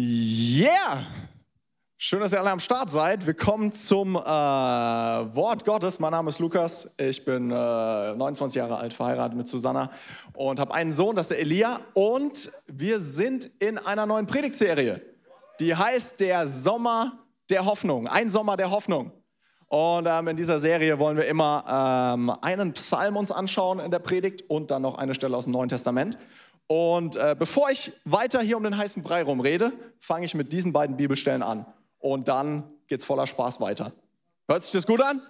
Yeah! Schön, dass ihr alle am Start seid. Wir kommen zum äh, Wort Gottes. Mein Name ist Lukas. Ich bin äh, 29 Jahre alt, verheiratet mit Susanna und habe einen Sohn, das ist der Elia. Und wir sind in einer neuen Predigtserie, die heißt Der Sommer der Hoffnung. Ein Sommer der Hoffnung. Und ähm, in dieser Serie wollen wir immer ähm, einen Psalm uns anschauen in der Predigt und dann noch eine Stelle aus dem Neuen Testament. Und äh, bevor ich weiter hier um den heißen Brei rum rede, fange ich mit diesen beiden Bibelstellen an. Und dann geht's voller Spaß weiter. Hört sich das gut an?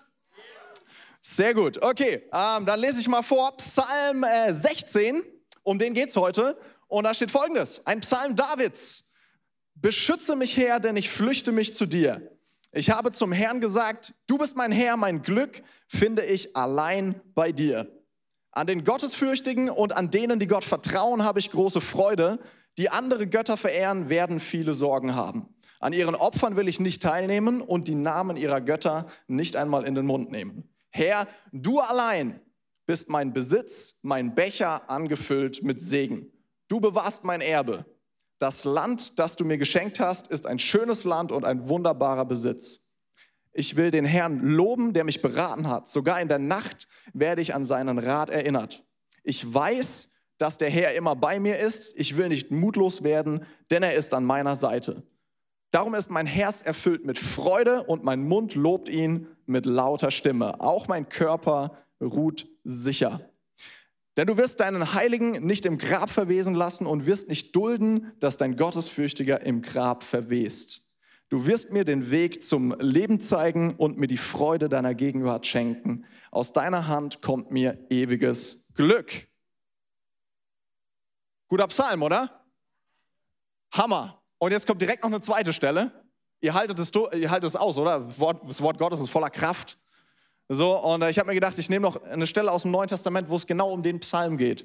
Sehr gut. Okay, ähm, dann lese ich mal vor Psalm äh, 16. Um den geht's heute. Und da steht folgendes: Ein Psalm Davids. Beschütze mich, Herr, denn ich flüchte mich zu dir. Ich habe zum Herrn gesagt, du bist mein Herr, mein Glück finde ich allein bei dir. An den Gottesfürchtigen und an denen, die Gott vertrauen, habe ich große Freude. Die andere Götter verehren, werden viele Sorgen haben. An ihren Opfern will ich nicht teilnehmen und die Namen ihrer Götter nicht einmal in den Mund nehmen. Herr, du allein bist mein Besitz, mein Becher angefüllt mit Segen. Du bewahrst mein Erbe. Das Land, das du mir geschenkt hast, ist ein schönes Land und ein wunderbarer Besitz. Ich will den Herrn loben, der mich beraten hat. Sogar in der Nacht werde ich an seinen Rat erinnert. Ich weiß, dass der Herr immer bei mir ist. Ich will nicht mutlos werden, denn er ist an meiner Seite. Darum ist mein Herz erfüllt mit Freude und mein Mund lobt ihn mit lauter Stimme. Auch mein Körper ruht sicher. Denn du wirst deinen Heiligen nicht im Grab verwesen lassen und wirst nicht dulden, dass dein Gottesfürchtiger im Grab verwest. Du wirst mir den Weg zum Leben zeigen und mir die Freude deiner Gegenwart schenken. Aus deiner Hand kommt mir ewiges Glück. Guter Psalm, oder? Hammer. Und jetzt kommt direkt noch eine zweite Stelle. Ihr haltet es, ihr haltet es aus, oder? Das Wort, das Wort Gottes ist voller Kraft. So, und äh, ich habe mir gedacht, ich nehme noch eine Stelle aus dem Neuen Testament, wo es genau um den Psalm geht.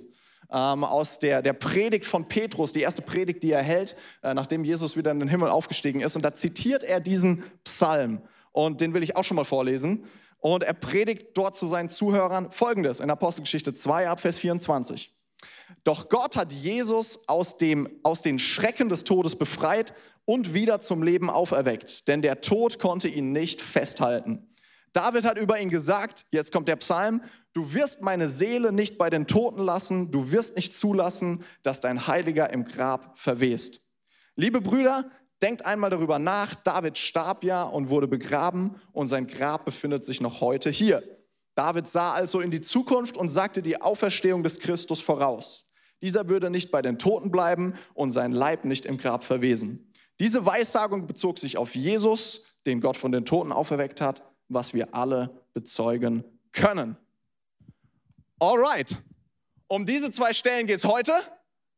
Ähm, aus der, der Predigt von Petrus, die erste Predigt, die er hält, äh, nachdem Jesus wieder in den Himmel aufgestiegen ist. Und da zitiert er diesen Psalm. Und den will ich auch schon mal vorlesen. Und er predigt dort zu seinen Zuhörern folgendes in Apostelgeschichte 2 ab Vers 24. Doch Gott hat Jesus aus, dem, aus den Schrecken des Todes befreit und wieder zum Leben auferweckt, denn der Tod konnte ihn nicht festhalten. David hat über ihn gesagt, jetzt kommt der Psalm, du wirst meine Seele nicht bei den Toten lassen, du wirst nicht zulassen, dass dein Heiliger im Grab verwest. Liebe Brüder, denkt einmal darüber nach, David starb ja und wurde begraben und sein Grab befindet sich noch heute hier. David sah also in die Zukunft und sagte die Auferstehung des Christus voraus. Dieser würde nicht bei den Toten bleiben und sein Leib nicht im Grab verwesen. Diese Weissagung bezog sich auf Jesus, den Gott von den Toten auferweckt hat was wir alle bezeugen können. Alright, um diese zwei Stellen geht es heute.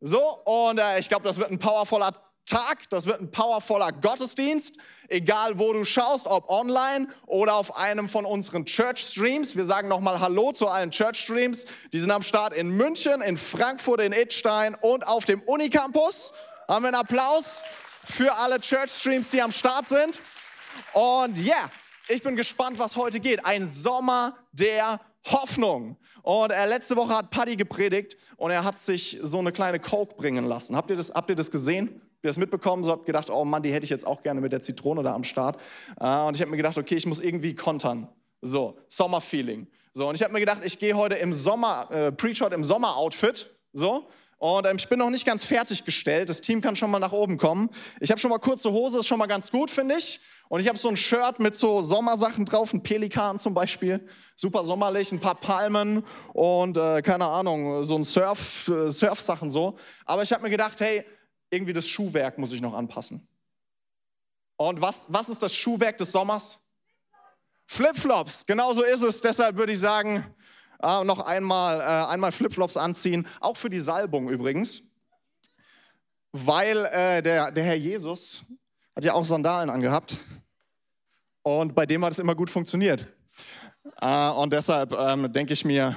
So, und äh, ich glaube, das wird ein powervoller Tag, das wird ein powervoller Gottesdienst, egal wo du schaust, ob online oder auf einem von unseren Church Streams. Wir sagen nochmal Hallo zu allen Church Streams. Die sind am Start in München, in Frankfurt, in Idstein und auf dem Unicampus. Haben wir einen Applaus für alle Church Streams, die am Start sind. Und ja, yeah, ich bin gespannt, was heute geht. Ein Sommer der Hoffnung. Und äh, letzte Woche hat Paddy gepredigt und er hat sich so eine kleine Coke bringen lassen. Habt ihr das, habt ihr das gesehen? Habt ihr das mitbekommen? So habt gedacht, oh Mann, die hätte ich jetzt auch gerne mit der Zitrone da am Start. Äh, und ich habe mir gedacht, okay, ich muss irgendwie kontern. So, Sommerfeeling. So, und ich habe mir gedacht, ich gehe heute im Sommer, äh, heute im Sommer-Outfit. So, und ähm, ich bin noch nicht ganz fertiggestellt. Das Team kann schon mal nach oben kommen. Ich habe schon mal kurze Hose, ist schon mal ganz gut, finde ich. Und ich habe so ein Shirt mit so Sommersachen drauf, ein Pelikan zum Beispiel, super sommerlich, ein paar Palmen und äh, keine Ahnung, so ein Surf, äh, Surfsachen so. Aber ich habe mir gedacht, hey, irgendwie das Schuhwerk muss ich noch anpassen. Und was, was ist das Schuhwerk des Sommers? Flipflops, genau so ist es. Deshalb würde ich sagen, äh, noch einmal, äh, einmal Flipflops anziehen, auch für die Salbung übrigens. Weil äh, der, der Herr Jesus hat ja auch Sandalen angehabt. Und bei dem hat es immer gut funktioniert. Äh, und deshalb ähm, denke ich mir,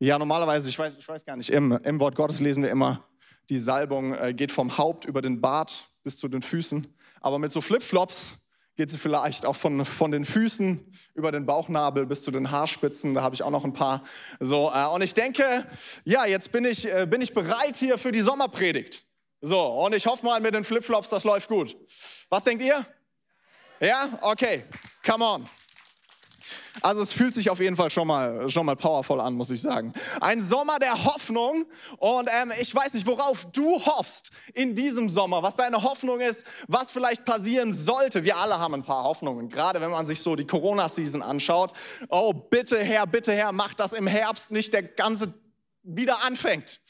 ja, normalerweise, ich weiß, ich weiß gar nicht, im, im Wort Gottes lesen wir immer, die Salbung äh, geht vom Haupt über den Bart bis zu den Füßen. Aber mit so Flipflops geht sie vielleicht auch von, von den Füßen über den Bauchnabel bis zu den Haarspitzen. Da habe ich auch noch ein paar. So, äh, und ich denke, ja, jetzt bin ich, äh, bin ich bereit hier für die Sommerpredigt. So, und ich hoffe mal mit den Flipflops, das läuft gut. Was denkt ihr? Ja? Okay, come on. Also es fühlt sich auf jeden Fall schon mal, schon mal powerful an, muss ich sagen. Ein Sommer der Hoffnung und ähm, ich weiß nicht, worauf du hoffst in diesem Sommer, was deine Hoffnung ist, was vielleicht passieren sollte. Wir alle haben ein paar Hoffnungen, gerade wenn man sich so die Corona-Season anschaut. Oh, bitte Herr, bitte Herr, mach das im Herbst nicht der ganze wieder anfängt.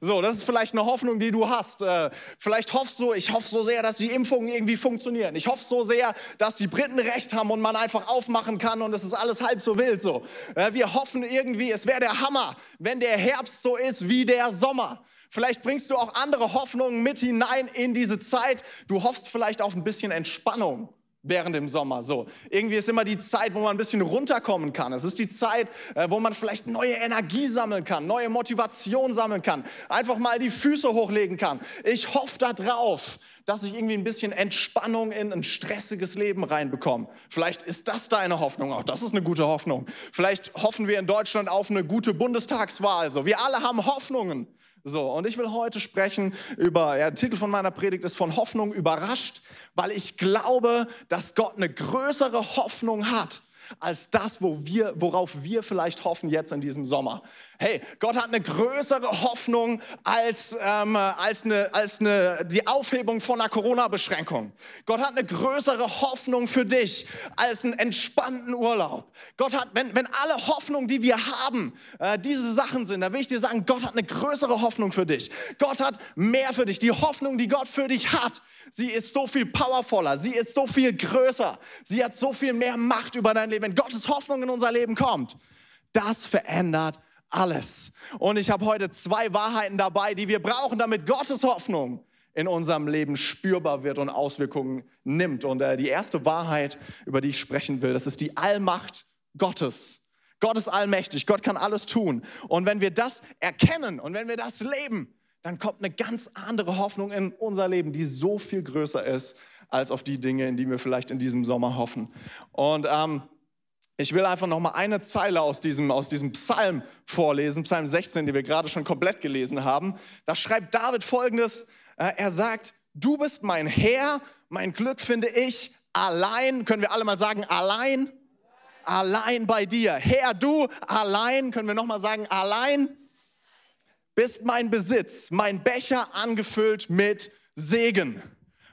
So, das ist vielleicht eine Hoffnung, die du hast. Äh, vielleicht hoffst du, ich hoffe so sehr, dass die Impfungen irgendwie funktionieren. Ich hoffe so sehr, dass die Briten recht haben und man einfach aufmachen kann und es ist alles halb so wild so. Äh, wir hoffen irgendwie, es wäre der Hammer, wenn der Herbst so ist wie der Sommer. Vielleicht bringst du auch andere Hoffnungen mit hinein in diese Zeit. Du hoffst vielleicht auf ein bisschen Entspannung während dem Sommer. So, irgendwie ist immer die Zeit, wo man ein bisschen runterkommen kann. Es ist die Zeit, äh, wo man vielleicht neue Energie sammeln kann, neue Motivation sammeln kann, einfach mal die Füße hochlegen kann. Ich hoffe darauf, dass ich irgendwie ein bisschen Entspannung in ein stressiges Leben reinbekomme. Vielleicht ist das deine Hoffnung. Auch das ist eine gute Hoffnung. Vielleicht hoffen wir in Deutschland auf eine gute Bundestagswahl. So, wir alle haben Hoffnungen. So, und ich will heute sprechen über, ja, der Titel von meiner Predigt ist von Hoffnung überrascht, weil ich glaube, dass Gott eine größere Hoffnung hat als das, wo wir, worauf wir vielleicht hoffen jetzt in diesem Sommer. Hey, Gott hat eine größere Hoffnung als, ähm, als, eine, als eine, die Aufhebung von einer Corona-Beschränkung. Gott hat eine größere Hoffnung für dich als einen entspannten Urlaub. Gott hat, wenn, wenn alle Hoffnungen, die wir haben, äh, diese Sachen sind, dann will ich dir sagen, Gott hat eine größere Hoffnung für dich. Gott hat mehr für dich. Die Hoffnung, die Gott für dich hat, sie ist so viel powervoller, sie ist so viel größer, sie hat so viel mehr Macht über dein Leben. Wenn Gottes Hoffnung in unser Leben kommt, das verändert alles. Und ich habe heute zwei Wahrheiten dabei, die wir brauchen, damit Gottes Hoffnung in unserem Leben spürbar wird und Auswirkungen nimmt. Und äh, die erste Wahrheit, über die ich sprechen will, das ist die Allmacht Gottes. Gott ist allmächtig, Gott kann alles tun. Und wenn wir das erkennen und wenn wir das leben, dann kommt eine ganz andere Hoffnung in unser Leben, die so viel größer ist als auf die Dinge, in die wir vielleicht in diesem Sommer hoffen. Und ähm, ich will einfach noch mal eine Zeile aus diesem, aus diesem Psalm vorlesen, Psalm 16, den wir gerade schon komplett gelesen haben. Da schreibt David folgendes, äh, er sagt, du bist mein Herr, mein Glück finde ich allein, können wir alle mal sagen, allein, allein bei dir. Herr, du allein, können wir noch mal sagen, allein bist mein Besitz, mein Becher angefüllt mit Segen.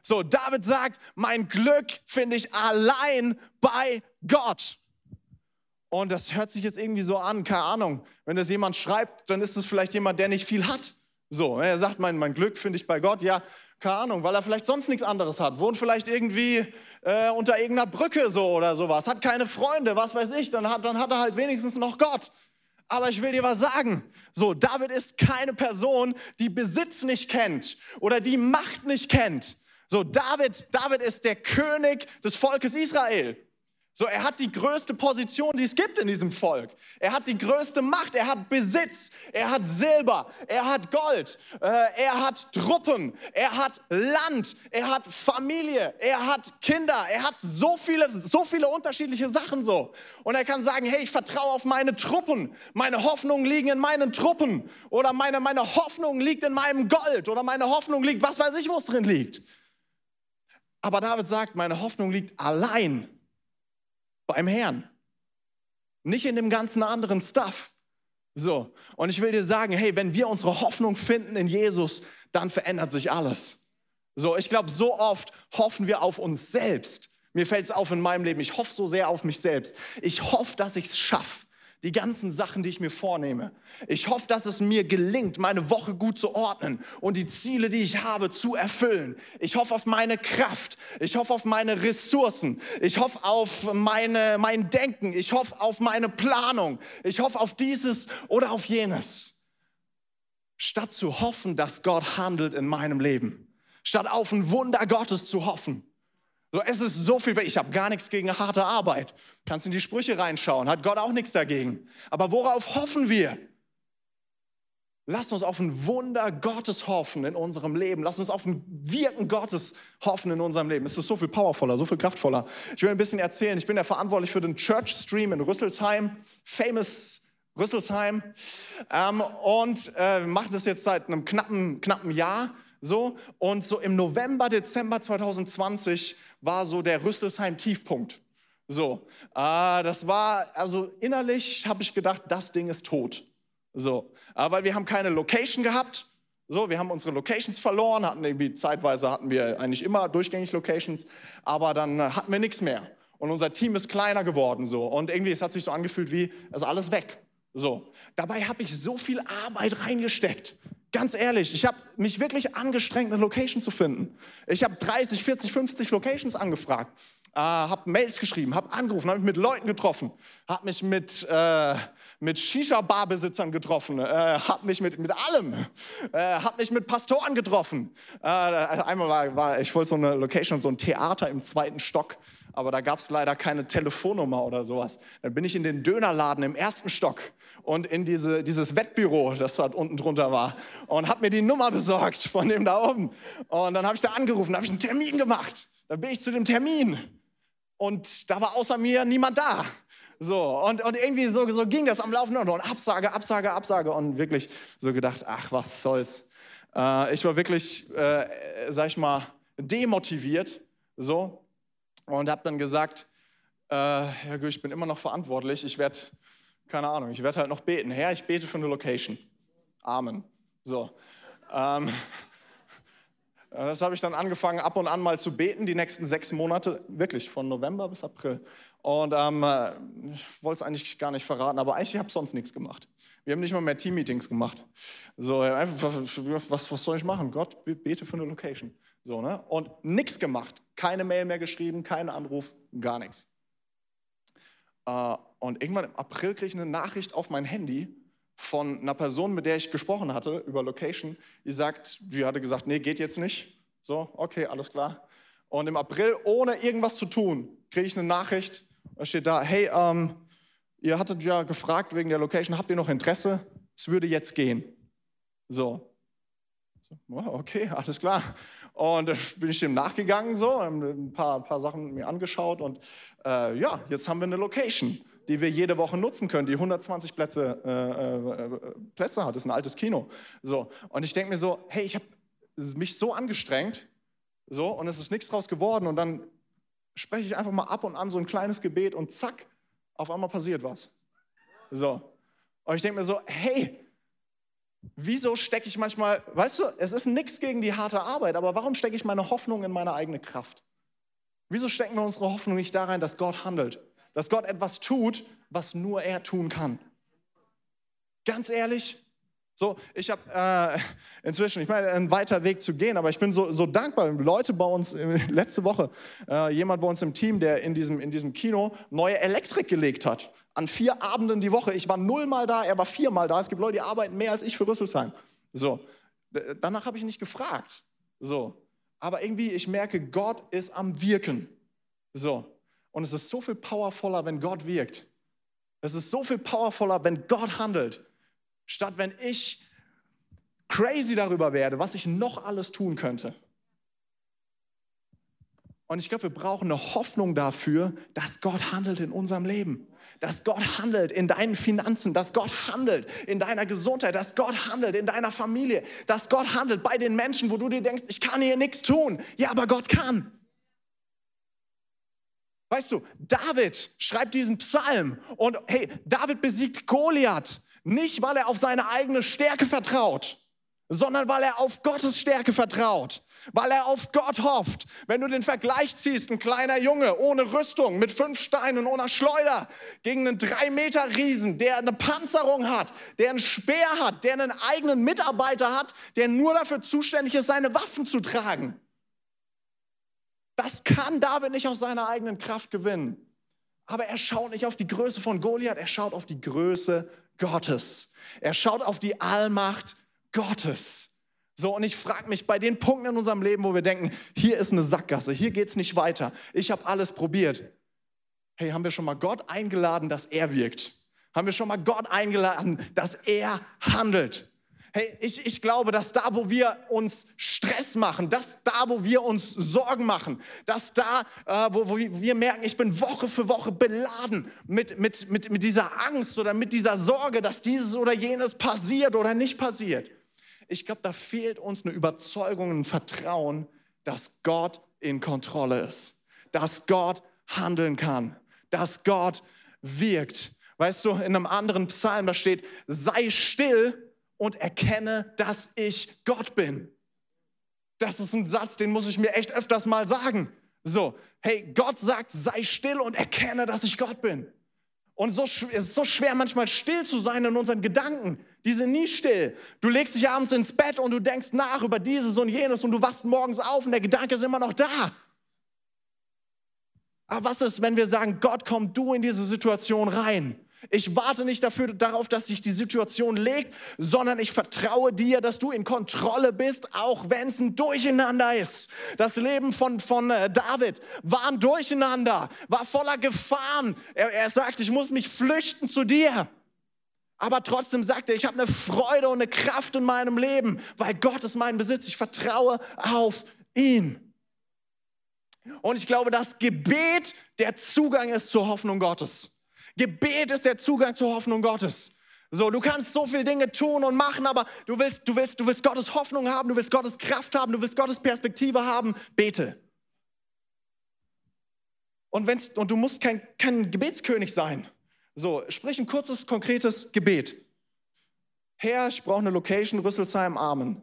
So, David sagt, mein Glück finde ich allein bei Gott. Und das hört sich jetzt irgendwie so an, keine Ahnung. Wenn das jemand schreibt, dann ist es vielleicht jemand, der nicht viel hat. So, er sagt, mein, mein Glück finde ich bei Gott. Ja, keine Ahnung, weil er vielleicht sonst nichts anderes hat. Wohnt vielleicht irgendwie äh, unter irgendeiner Brücke so oder sowas. Hat keine Freunde, was weiß ich. Dann hat, dann hat er halt wenigstens noch Gott. Aber ich will dir was sagen. So, David ist keine Person, die Besitz nicht kennt oder die Macht nicht kennt. So, David, David ist der König des Volkes Israel. So, er hat die größte Position, die es gibt in diesem Volk. Er hat die größte Macht, er hat Besitz, er hat Silber, er hat Gold, äh, er hat Truppen, er hat Land, er hat Familie, er hat Kinder, er hat so viele, so viele unterschiedliche Sachen so. Und er kann sagen, hey, ich vertraue auf meine Truppen, meine Hoffnungen liegen in meinen Truppen. Oder meine, meine Hoffnung liegt in meinem Gold. Oder meine Hoffnung liegt, was weiß ich, wo es drin liegt. Aber David sagt, meine Hoffnung liegt allein beim Herrn. Nicht in dem ganzen anderen Stuff. So, und ich will dir sagen, hey, wenn wir unsere Hoffnung finden in Jesus, dann verändert sich alles. So, ich glaube, so oft hoffen wir auf uns selbst. Mir fällt es auf in meinem Leben, ich hoffe so sehr auf mich selbst. Ich hoffe, dass ich es schaffe die ganzen Sachen, die ich mir vornehme. Ich hoffe, dass es mir gelingt, meine Woche gut zu ordnen und die Ziele, die ich habe, zu erfüllen. Ich hoffe auf meine Kraft. Ich hoffe auf meine Ressourcen. Ich hoffe auf meine, mein Denken. Ich hoffe auf meine Planung. Ich hoffe auf dieses oder auf jenes. Statt zu hoffen, dass Gott handelt in meinem Leben. Statt auf ein Wunder Gottes zu hoffen so, es ist so viel, ich habe gar nichts gegen harte Arbeit. Kannst in die Sprüche reinschauen, hat Gott auch nichts dagegen. Aber worauf hoffen wir? Lass uns auf ein Wunder Gottes hoffen in unserem Leben. Lass uns auf ein Wirken Gottes hoffen in unserem Leben. Es ist so viel powervoller, so viel kraftvoller. Ich will ein bisschen erzählen. Ich bin ja verantwortlich für den Church Stream in Rüsselsheim, famous Rüsselsheim, ähm, und äh, mache das jetzt seit einem knappen, knappen Jahr So, und so im November, Dezember 2020 war so der Rüsselsheim-Tiefpunkt. So, äh, das war, also innerlich habe ich gedacht, das Ding ist tot. So, äh, weil wir haben keine Location gehabt. So, wir haben unsere Locations verloren, hatten irgendwie zeitweise hatten wir eigentlich immer durchgängig Locations, aber dann äh, hatten wir nichts mehr. Und unser Team ist kleiner geworden so und irgendwie es hat sich so angefühlt wie es alles weg. So, dabei habe ich so viel Arbeit reingesteckt. Ganz ehrlich, ich habe mich wirklich angestrengt, eine Location zu finden. Ich habe 30, 40, 50 Locations angefragt, äh, habe Mails geschrieben, habe angerufen, habe mich mit Leuten getroffen, habe mich mit, äh, mit Shisha-Barbesitzern getroffen, äh, habe mich mit, mit allem, äh, habe mich mit Pastoren getroffen. Äh, einmal war, war ich wollte so eine Location, so ein Theater im zweiten Stock aber da gab es leider keine Telefonnummer oder sowas. Dann bin ich in den Dönerladen im ersten Stock und in diese, dieses Wettbüro, das dort unten drunter war, und habe mir die Nummer besorgt von dem da oben. Und dann habe ich da angerufen, habe ich einen Termin gemacht. Dann bin ich zu dem Termin und da war außer mir niemand da. So, und, und irgendwie so, so ging das am Laufenden und Absage, Absage, Absage und wirklich so gedacht, ach, was soll's. Äh, ich war wirklich, äh, sag ich mal, demotiviert, so, und habe dann gesagt, äh, ja, ich bin immer noch verantwortlich, ich werde keine Ahnung, ich werde halt noch beten. Herr, ich bete für eine Location. Amen. So. Ähm, das habe ich dann angefangen, ab und an mal zu beten, die nächsten sechs Monate, wirklich von November bis April. Und ähm, ich wollte es eigentlich gar nicht verraten, aber eigentlich habe ich sonst nichts gemacht. Wir haben nicht mal mehr Team-Meetings gemacht. So, einfach, was, was soll ich machen? Gott, bete für eine Location. So, ne? Und nichts gemacht. Keine Mail mehr geschrieben, keinen Anruf, gar nichts. Äh, und irgendwann im April kriege ich eine Nachricht auf mein Handy von einer Person, mit der ich gesprochen hatte über Location. Die sagt, die hatte gesagt, nee, geht jetzt nicht. So, okay, alles klar. Und im April, ohne irgendwas zu tun, kriege ich eine Nachricht. Da steht da, hey, ähm, ihr hattet ja gefragt wegen der Location, habt ihr noch Interesse? Es würde jetzt gehen. So. so okay, alles klar. Und da bin ich dem nachgegangen, so, ein paar, paar Sachen mir angeschaut und äh, ja, jetzt haben wir eine Location die wir jede Woche nutzen können, die 120 Plätze, äh, äh, Plätze hat. Das ist ein altes Kino. So. Und ich denke mir so, hey, ich habe mich so angestrengt, so, und es ist nichts draus geworden. Und dann spreche ich einfach mal ab und an so ein kleines Gebet und zack, auf einmal passiert was. So. Und ich denke mir so, hey, wieso stecke ich manchmal, weißt du, es ist nichts gegen die harte Arbeit, aber warum stecke ich meine Hoffnung in meine eigene Kraft? Wieso stecken wir unsere Hoffnung nicht da rein, dass Gott handelt? dass Gott etwas tut, was nur er tun kann. Ganz ehrlich, so, ich habe äh, inzwischen, ich meine, einen weiter Weg zu gehen, aber ich bin so, so dankbar. Leute bei uns, äh, letzte Woche, äh, jemand bei uns im Team, der in diesem, in diesem Kino neue Elektrik gelegt hat. An vier Abenden die Woche. Ich war nullmal da, er war viermal da. Es gibt Leute, die arbeiten mehr als ich für Rüsselsheim. So, danach habe ich nicht gefragt. So, aber irgendwie, ich merke, Gott ist am Wirken. So, und es ist so viel powervoller, wenn Gott wirkt. Es ist so viel powervoller, wenn Gott handelt, statt wenn ich crazy darüber werde, was ich noch alles tun könnte. Und ich glaube, wir brauchen eine Hoffnung dafür, dass Gott handelt in unserem Leben. Dass Gott handelt in deinen Finanzen, dass Gott handelt in deiner Gesundheit, dass Gott handelt in deiner Familie, dass Gott handelt bei den Menschen, wo du dir denkst, ich kann hier nichts tun. Ja, aber Gott kann. Weißt du, David schreibt diesen Psalm und hey, David besiegt Goliath nicht, weil er auf seine eigene Stärke vertraut, sondern weil er auf Gottes Stärke vertraut, weil er auf Gott hofft. Wenn du den Vergleich ziehst, ein kleiner Junge ohne Rüstung, mit fünf Steinen, ohne Schleuder, gegen einen drei Meter Riesen, der eine Panzerung hat, der einen Speer hat, der einen eigenen Mitarbeiter hat, der nur dafür zuständig ist, seine Waffen zu tragen. Das kann David nicht aus seiner eigenen Kraft gewinnen. Aber er schaut nicht auf die Größe von Goliath, er schaut auf die Größe Gottes. Er schaut auf die Allmacht Gottes. So, und ich frage mich bei den Punkten in unserem Leben, wo wir denken, hier ist eine Sackgasse, hier geht es nicht weiter, ich habe alles probiert. Hey, haben wir schon mal Gott eingeladen, dass er wirkt? Haben wir schon mal Gott eingeladen, dass er handelt? Hey, ich, ich glaube, dass da, wo wir uns Stress machen, dass da, wo wir uns Sorgen machen, dass da, äh, wo, wo wir merken, ich bin Woche für Woche beladen mit, mit, mit, mit dieser Angst oder mit dieser Sorge, dass dieses oder jenes passiert oder nicht passiert. Ich glaube, da fehlt uns eine Überzeugung, ein Vertrauen, dass Gott in Kontrolle ist, dass Gott handeln kann, dass Gott wirkt. Weißt du, in einem anderen Psalm, da steht, sei still und erkenne, dass ich Gott bin. Das ist ein Satz, den muss ich mir echt öfters mal sagen. So, hey, Gott sagt, sei still und erkenne, dass ich Gott bin. Und so, es ist so schwer, manchmal still zu sein in unseren Gedanken. Die sind nie still. Du legst dich abends ins Bett und du denkst nach über dieses und jenes und du wachst morgens auf und der Gedanke ist immer noch da. Aber was ist, wenn wir sagen, Gott, komm du in diese Situation rein? Ich warte nicht dafür, darauf, dass sich die Situation legt, sondern ich vertraue dir, dass du in Kontrolle bist, auch wenn es ein Durcheinander ist. Das Leben von, von äh, David war ein Durcheinander, war voller Gefahren. Er, er sagt, ich muss mich flüchten zu dir. Aber trotzdem sagt er, ich habe eine Freude und eine Kraft in meinem Leben, weil Gott ist mein Besitz. Ich vertraue auf ihn. Und ich glaube, dass Gebet der Zugang ist zur Hoffnung Gottes. Gebet ist der Zugang zur Hoffnung Gottes. So, du kannst so viele Dinge tun und machen, aber du willst, du willst, du willst Gottes Hoffnung haben, du willst Gottes Kraft haben, du willst Gottes Perspektive haben. Bete. Und, wenn's, und du musst kein, kein Gebetskönig sein. So, sprich ein kurzes, konkretes Gebet. Herr, ich brauche eine Location, Rüsselsheim, Amen.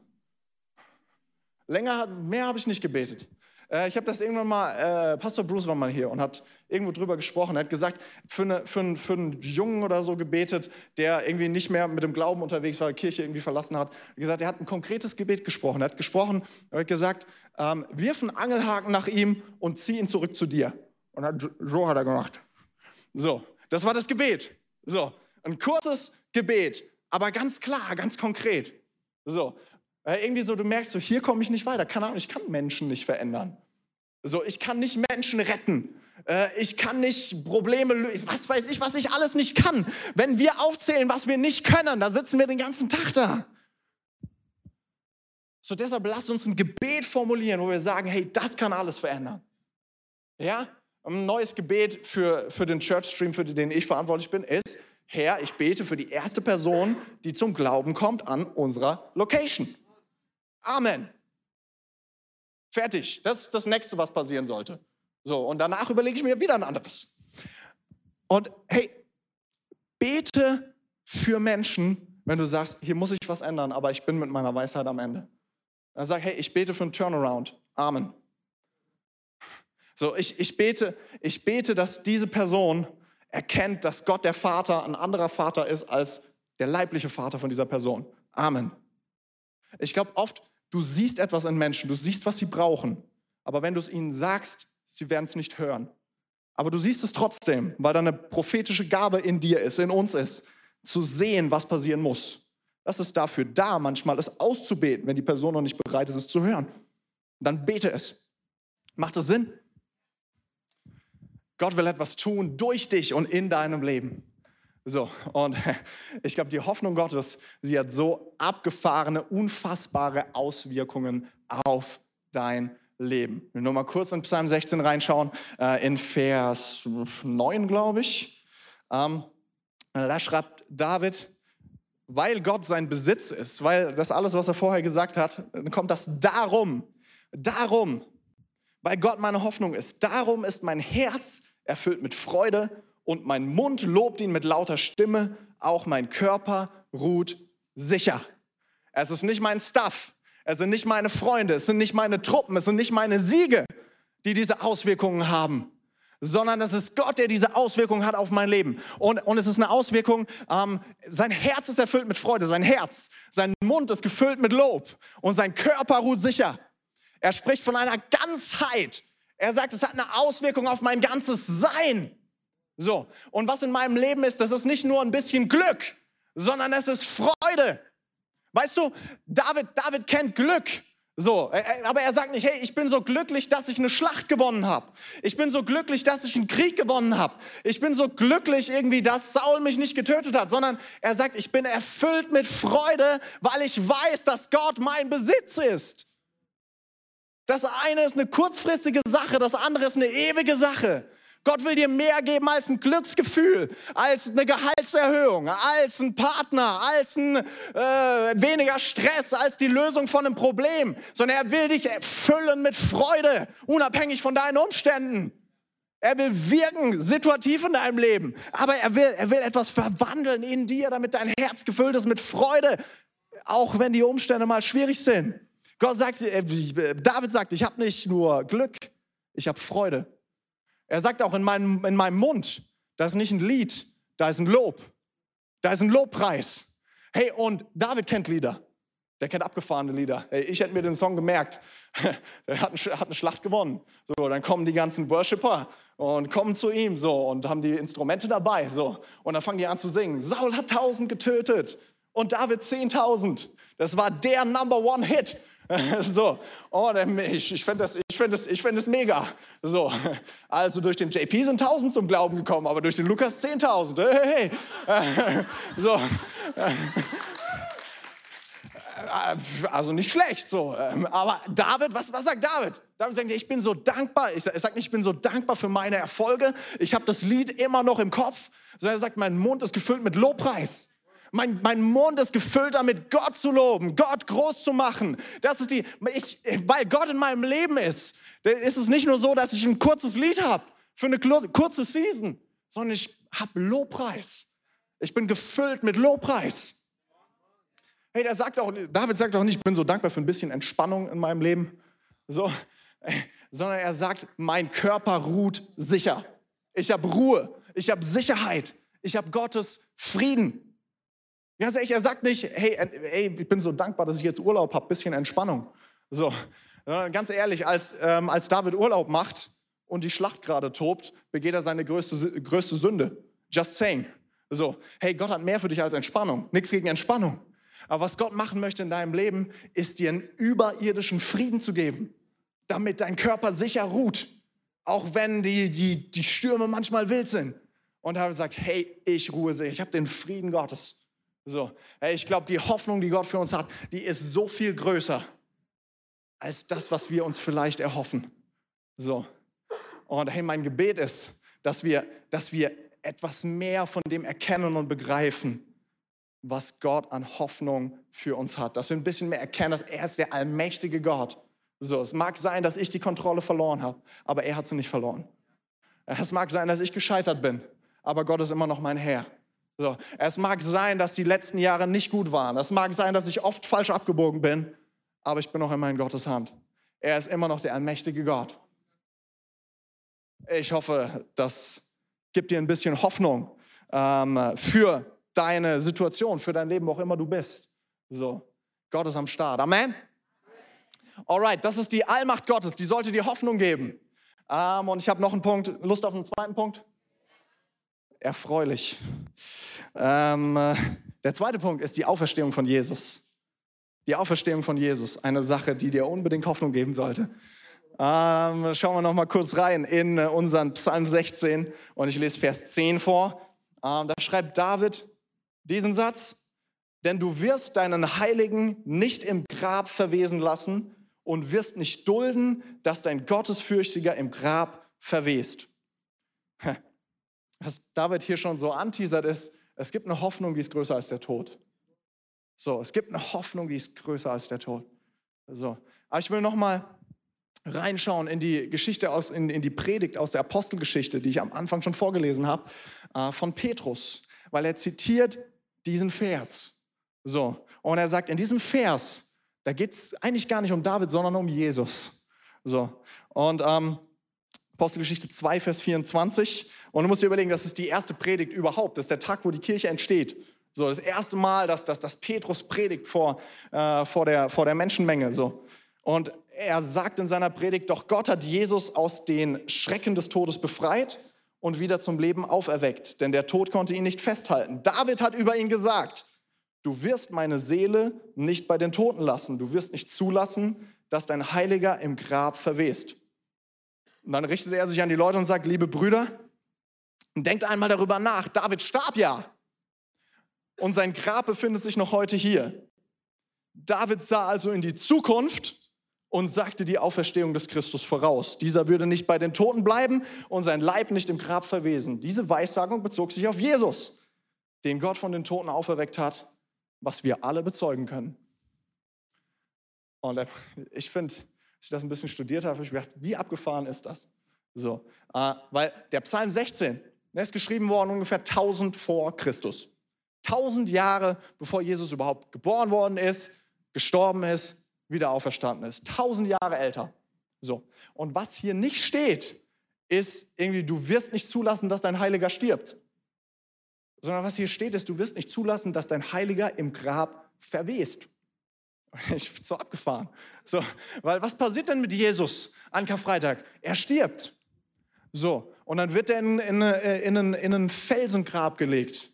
Länger, mehr habe ich nicht gebetet. Äh, ich habe das irgendwann mal, äh, Pastor Bruce war mal hier und hat irgendwo drüber gesprochen. Er hat gesagt, für, eine, für, einen, für einen Jungen oder so gebetet, der irgendwie nicht mehr mit dem Glauben unterwegs war, die Kirche irgendwie verlassen hat. Er hat gesagt, er hat ein konkretes Gebet gesprochen. Er hat gesprochen, er hat gesagt, ähm, wirf einen Angelhaken nach ihm und zieh ihn zurück zu dir. Und hat, so hat er gemacht. So, das war das Gebet. So, ein kurzes Gebet, aber ganz klar, ganz konkret. So, äh, irgendwie so, du merkst so, hier komme ich nicht weiter. Keine Ahnung, ich kann Menschen nicht verändern. So, ich kann nicht Menschen retten. Äh, ich kann nicht Probleme lösen. Was weiß ich, was ich alles nicht kann. Wenn wir aufzählen, was wir nicht können, dann sitzen wir den ganzen Tag da. So, deshalb lasst uns ein Gebet formulieren, wo wir sagen, hey, das kann alles verändern. Ja? Ein neues Gebet für, für den Church Stream, für den ich verantwortlich bin, ist, Herr, ich bete für die erste Person, die zum Glauben kommt an unserer Location. Amen. Fertig. Das ist das Nächste, was passieren sollte. So, und danach überlege ich mir wieder ein anderes. Und hey, bete für Menschen, wenn du sagst, hier muss ich was ändern, aber ich bin mit meiner Weisheit am Ende. Dann sag, hey, ich bete für einen Turnaround. Amen. So, ich, ich, bete, ich bete, dass diese Person erkennt, dass Gott der Vater ein anderer Vater ist als der leibliche Vater von dieser Person. Amen. Ich glaube, oft Du siehst etwas in Menschen, du siehst, was sie brauchen. Aber wenn du es ihnen sagst, sie werden es nicht hören. Aber du siehst es trotzdem, weil da eine prophetische Gabe in dir ist, in uns ist, zu sehen, was passieren muss. Das ist dafür da, manchmal es auszubeten, wenn die Person noch nicht bereit ist, es zu hören. Dann bete es. Macht es Sinn? Gott will etwas tun durch dich und in deinem Leben. So, und ich glaube, die Hoffnung Gottes, sie hat so abgefahrene, unfassbare Auswirkungen auf dein Leben. Wir nur mal kurz in Psalm 16 reinschauen, äh, in Vers 9, glaube ich. Ähm, da schreibt David, weil Gott sein Besitz ist, weil das alles, was er vorher gesagt hat, dann kommt das darum, darum, weil Gott meine Hoffnung ist. Darum ist mein Herz erfüllt mit Freude und mein Mund lobt ihn mit lauter Stimme, auch mein Körper ruht sicher. Es ist nicht mein Stuff, es sind nicht meine Freunde, es sind nicht meine Truppen, es sind nicht meine Siege, die diese Auswirkungen haben, sondern es ist Gott, der diese Auswirkungen hat auf mein Leben. Und, und es ist eine Auswirkung, ähm, sein Herz ist erfüllt mit Freude, sein Herz, sein Mund ist gefüllt mit Lob und sein Körper ruht sicher. Er spricht von einer Ganzheit. Er sagt, es hat eine Auswirkung auf mein ganzes Sein. So, und was in meinem Leben ist, das ist nicht nur ein bisschen Glück, sondern es ist Freude. Weißt du, David, David kennt Glück. So, aber er sagt nicht, hey, ich bin so glücklich, dass ich eine Schlacht gewonnen habe. Ich bin so glücklich, dass ich einen Krieg gewonnen habe. Ich bin so glücklich irgendwie, dass Saul mich nicht getötet hat, sondern er sagt, ich bin erfüllt mit Freude, weil ich weiß, dass Gott mein Besitz ist. Das eine ist eine kurzfristige Sache, das andere ist eine ewige Sache. Gott will dir mehr geben als ein Glücksgefühl, als eine Gehaltserhöhung, als ein Partner, als ein, äh, weniger Stress, als die Lösung von einem Problem, sondern er will dich füllen mit Freude, unabhängig von deinen Umständen. Er will wirken, situativ in deinem Leben, aber er will, er will etwas verwandeln in dir, damit dein Herz gefüllt ist mit Freude, auch wenn die Umstände mal schwierig sind. Gott sagt, äh, David sagt, ich habe nicht nur Glück, ich habe Freude. Er sagt auch in meinem, in meinem Mund, da ist nicht ein Lied, da ist ein Lob. Da ist ein Lobpreis. Hey, und David kennt Lieder. Der kennt abgefahrene Lieder. Hey, ich hätte mir den Song gemerkt. Der hat, hat eine Schlacht gewonnen. So, dann kommen die ganzen Worshipper und kommen zu ihm so und haben die Instrumente dabei. So. Und dann fangen die an zu singen. Saul hat tausend getötet und David zehntausend. Das war der Number One Hit. So, oh, ich, ich finde das, find das, find das mega. So, also durch den JP sind 1000 zum Glauben gekommen, aber durch den Lukas 10.000. Hey, hey. So. Also nicht schlecht so. Aber David, was, was sagt David? David sagt, ich bin so dankbar. Ich sage nicht, ich bin so dankbar für meine Erfolge. Ich habe das Lied immer noch im Kopf. Sondern er sagt, mein Mund ist gefüllt mit Lobpreis. Mein, mein Mund ist gefüllt damit, Gott zu loben, Gott groß zu machen. Das ist die, ich, weil Gott in meinem Leben ist, ist es nicht nur so, dass ich ein kurzes Lied habe für eine kurze Season, sondern ich habe Lobpreis. Ich bin gefüllt mit Lobpreis. Hey, der sagt auch, David sagt auch nicht, ich bin so dankbar für ein bisschen Entspannung in meinem Leben, so, sondern er sagt, mein Körper ruht sicher. Ich habe Ruhe, ich habe Sicherheit, ich habe Gottes Frieden. Ehrlich, er sagt nicht, hey, hey, ich bin so dankbar, dass ich jetzt Urlaub habe, bisschen Entspannung. So, ganz ehrlich, als, ähm, als David Urlaub macht und die Schlacht gerade tobt, begeht er seine größte, größte Sünde. Just saying. So, hey, Gott hat mehr für dich als Entspannung. Nichts gegen Entspannung. Aber was Gott machen möchte in deinem Leben, ist dir einen überirdischen Frieden zu geben, damit dein Körper sicher ruht. Auch wenn die, die, die Stürme manchmal wild sind. Und er sagt, hey, ich ruhe sicher. Ich habe den Frieden Gottes. So, hey, ich glaube, die Hoffnung, die Gott für uns hat, die ist so viel größer als das, was wir uns vielleicht erhoffen. So. Und hey, mein Gebet ist, dass wir, dass wir etwas mehr von dem erkennen und begreifen, was Gott an Hoffnung für uns hat. Dass wir ein bisschen mehr erkennen, dass er ist der allmächtige Gott. So, es mag sein, dass ich die Kontrolle verloren habe, aber er hat sie nicht verloren. Es mag sein, dass ich gescheitert bin, aber Gott ist immer noch mein Herr. So, es mag sein, dass die letzten Jahre nicht gut waren. Es mag sein, dass ich oft falsch abgebogen bin, aber ich bin noch immer in Gottes Hand. Er ist immer noch der allmächtige Gott. Ich hoffe, das gibt dir ein bisschen Hoffnung ähm, für deine Situation, für dein Leben, wo auch immer du bist. So, Gott ist am Start. Amen. Alright, das ist die Allmacht Gottes. Die sollte dir Hoffnung geben. Ähm, und ich habe noch einen Punkt. Lust auf einen zweiten Punkt? Erfreulich. Ähm, äh, der zweite Punkt ist die Auferstehung von Jesus. Die Auferstehung von Jesus, eine Sache, die dir unbedingt Hoffnung geben sollte. Ähm, schauen wir noch mal kurz rein in äh, unseren Psalm 16 und ich lese Vers 10 vor. Ähm, da schreibt David diesen Satz, denn du wirst deinen Heiligen nicht im Grab verwesen lassen und wirst nicht dulden, dass dein Gottesfürchtiger im Grab verwest was David hier schon so anteasert ist, es gibt eine Hoffnung, die ist größer als der Tod. So, es gibt eine Hoffnung, die ist größer als der Tod. So, aber ich will noch mal reinschauen in die Geschichte aus, in, in die Predigt aus der Apostelgeschichte, die ich am Anfang schon vorgelesen habe, äh, von Petrus, weil er zitiert diesen Vers. So, und er sagt, in diesem Vers, da geht es eigentlich gar nicht um David, sondern um Jesus. So, und ähm, Apostelgeschichte 2, Vers 24. Und du musst dir überlegen, das ist die erste Predigt überhaupt. Das ist der Tag, wo die Kirche entsteht. So, das erste Mal, dass, dass, dass Petrus predigt vor, äh, vor, der, vor der Menschenmenge. So. Und er sagt in seiner Predigt, doch Gott hat Jesus aus den Schrecken des Todes befreit und wieder zum Leben auferweckt, denn der Tod konnte ihn nicht festhalten. David hat über ihn gesagt, du wirst meine Seele nicht bei den Toten lassen, du wirst nicht zulassen, dass dein Heiliger im Grab verwest. Und dann richtet er sich an die Leute und sagt, liebe Brüder, denkt einmal darüber nach, David starb ja. Und sein Grab befindet sich noch heute hier. David sah also in die Zukunft und sagte die Auferstehung des Christus voraus. Dieser würde nicht bei den Toten bleiben und sein Leib nicht im Grab verwesen. Diese Weissagung bezog sich auf Jesus, den Gott von den Toten auferweckt hat, was wir alle bezeugen können. Und äh, ich finde, als ich das ein bisschen studiert habe, habe ich gedacht, wie abgefahren ist das? So, äh, weil der Psalm 16, der ist geschrieben worden ungefähr 1000 vor Christus. 1000 Jahre bevor Jesus überhaupt geboren worden ist, gestorben ist, wieder auferstanden ist. 1000 Jahre älter. So. Und was hier nicht steht, ist irgendwie, du wirst nicht zulassen, dass dein Heiliger stirbt. Sondern was hier steht, ist, du wirst nicht zulassen, dass dein Heiliger im Grab verwest. Ich bin so abgefahren. So, weil was passiert denn mit Jesus an Karfreitag? Er stirbt. So, und dann wird er in, in, in, in, in ein Felsengrab gelegt.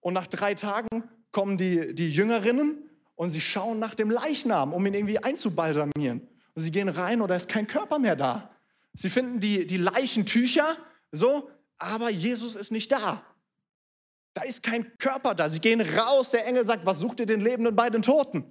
Und nach drei Tagen kommen die, die Jüngerinnen und sie schauen nach dem Leichnam, um ihn irgendwie einzubalsamieren. Und sie gehen rein und da ist kein Körper mehr da. Sie finden die, die Leichentücher, so, aber Jesus ist nicht da. Da ist kein Körper da. Sie gehen raus. Der Engel sagt, was sucht ihr den Lebenden bei den Toten?